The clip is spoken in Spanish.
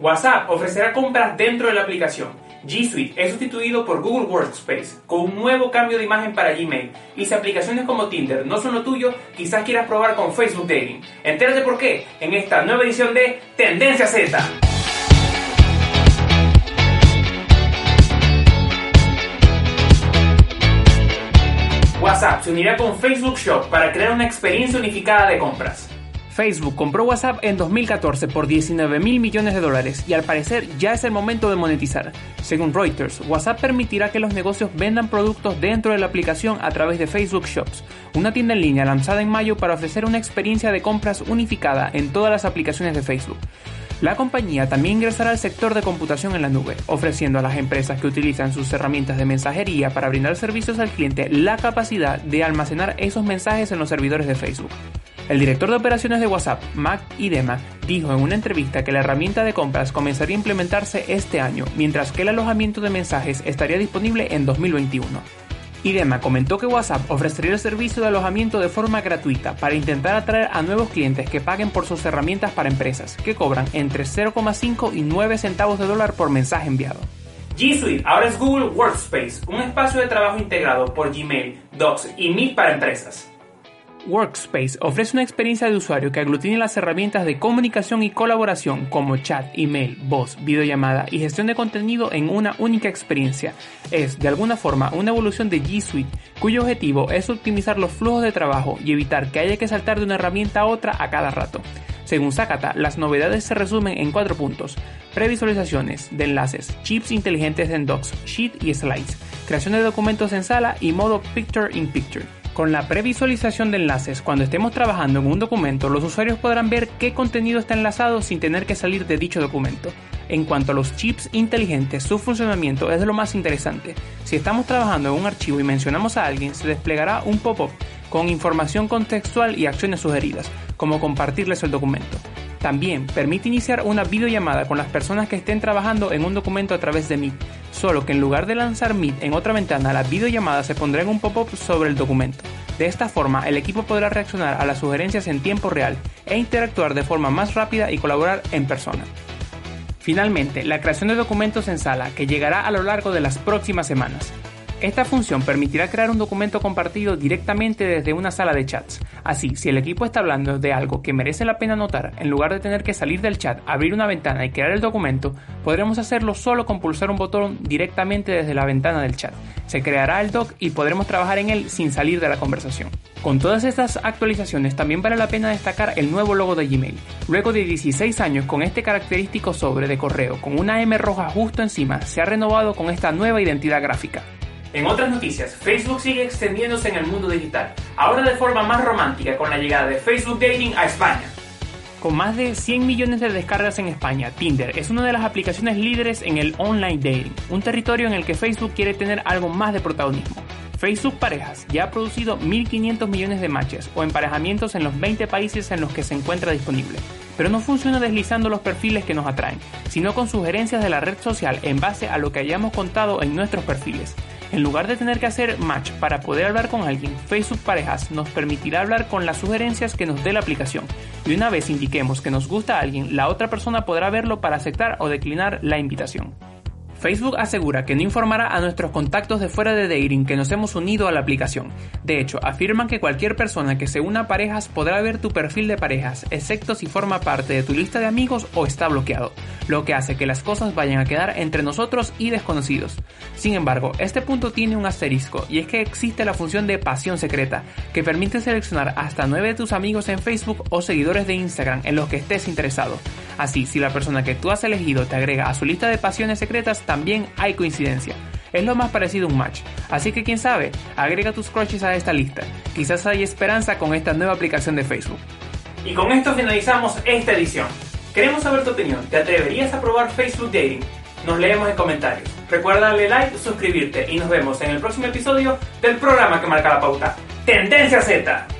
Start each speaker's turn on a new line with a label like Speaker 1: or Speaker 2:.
Speaker 1: WhatsApp ofrecerá compras dentro de la aplicación. G Suite es sustituido por Google Workspace con un nuevo cambio de imagen para Gmail. Y si aplicaciones como Tinder no son lo tuyo, quizás quieras probar con Facebook Dating. Entérate por qué en esta nueva edición de Tendencia Z. WhatsApp se unirá con Facebook Shop para crear una experiencia unificada de compras. Facebook compró WhatsApp en 2014 por 19 mil millones de dólares y al parecer ya es el momento de monetizar. Según Reuters, WhatsApp permitirá que los negocios vendan productos dentro de la aplicación a través de Facebook Shops, una tienda en línea lanzada en mayo para ofrecer una experiencia de compras unificada en todas las aplicaciones de Facebook. La compañía también ingresará al sector de computación en la nube, ofreciendo a las empresas que utilizan sus herramientas de mensajería para brindar servicios al cliente la capacidad de almacenar esos mensajes en los servidores de Facebook. El director de operaciones de WhatsApp, Mac Idema, dijo en una entrevista que la herramienta de compras comenzaría a implementarse este año, mientras que el alojamiento de mensajes estaría disponible en 2021. Idema comentó que WhatsApp ofrecería el servicio de alojamiento de forma gratuita para intentar atraer a nuevos clientes que paguen por sus herramientas para empresas, que cobran entre 0,5 y 9 centavos de dólar por mensaje enviado. G Suite ahora es Google Workspace, un espacio de trabajo integrado por Gmail, Docs y Meet para empresas. Workspace ofrece una experiencia de usuario que aglutina las herramientas de comunicación y colaboración como chat, email, voz, videollamada y gestión de contenido en una única experiencia. Es, de alguna forma, una evolución de G Suite, cuyo objetivo es optimizar los flujos de trabajo y evitar que haya que saltar de una herramienta a otra a cada rato. Según Sakata, las novedades se resumen en cuatro puntos. Previsualizaciones de enlaces, chips inteligentes en docs, sheet y slides, creación de documentos en sala y modo Picture in Picture. Con la previsualización de enlaces, cuando estemos trabajando en un documento, los usuarios podrán ver qué contenido está enlazado sin tener que salir de dicho documento. En cuanto a los chips inteligentes, su funcionamiento es de lo más interesante. Si estamos trabajando en un archivo y mencionamos a alguien, se desplegará un pop-up con información contextual y acciones sugeridas, como compartirles el documento. También permite iniciar una videollamada con las personas que estén trabajando en un documento a través de Meet, solo que en lugar de lanzar Meet en otra ventana, la videollamada se pondrá en un pop-up sobre el documento. De esta forma, el equipo podrá reaccionar a las sugerencias en tiempo real e interactuar de forma más rápida y colaborar en persona. Finalmente, la creación de documentos en sala, que llegará a lo largo de las próximas semanas. Esta función permitirá crear un documento compartido directamente desde una sala de chats. Así, si el equipo está hablando de algo que merece la pena notar, en lugar de tener que salir del chat, abrir una ventana y crear el documento, podremos hacerlo solo con pulsar un botón directamente desde la ventana del chat. Se creará el doc y podremos trabajar en él sin salir de la conversación. Con todas estas actualizaciones también vale la pena destacar el nuevo logo de Gmail. Luego de 16 años con este característico sobre de correo con una M roja justo encima, se ha renovado con esta nueva identidad gráfica. En otras noticias, Facebook sigue extendiéndose en el mundo digital, ahora de forma más romántica con la llegada de Facebook Dating a España. Con más de 100 millones de descargas en España, Tinder es una de las aplicaciones líderes en el online dating, un territorio en el que Facebook quiere tener algo más de protagonismo. Facebook Parejas ya ha producido 1.500 millones de matches o emparejamientos en los 20 países en los que se encuentra disponible. Pero no funciona deslizando los perfiles que nos atraen, sino con sugerencias de la red social en base a lo que hayamos contado en nuestros perfiles. En lugar de tener que hacer match para poder hablar con alguien, Facebook Parejas nos permitirá hablar con las sugerencias que nos dé la aplicación. Y una vez indiquemos que nos gusta a alguien, la otra persona podrá verlo para aceptar o declinar la invitación. Facebook asegura que no informará a nuestros contactos de fuera de dating que nos hemos unido a la aplicación. De hecho, afirman que cualquier persona que se una a parejas podrá ver tu perfil de parejas, excepto si forma parte de tu lista de amigos o está bloqueado, lo que hace que las cosas vayan a quedar entre nosotros y desconocidos. Sin embargo, este punto tiene un asterisco y es que existe la función de pasión secreta, que permite seleccionar hasta 9 de tus amigos en Facebook o seguidores de Instagram en los que estés interesado. Así, si la persona que tú has elegido te agrega a su lista de pasiones secretas, también hay coincidencia. Es lo más parecido a un match. Así que quién sabe, agrega tus crushes a esta lista. Quizás hay esperanza con esta nueva aplicación de Facebook. Y con esto finalizamos esta edición. Queremos saber tu opinión. ¿Te atreverías a probar Facebook Dating? Nos leemos en comentarios. Recuerda darle like, suscribirte y nos vemos en el próximo episodio del programa que marca la pauta. Tendencia Z.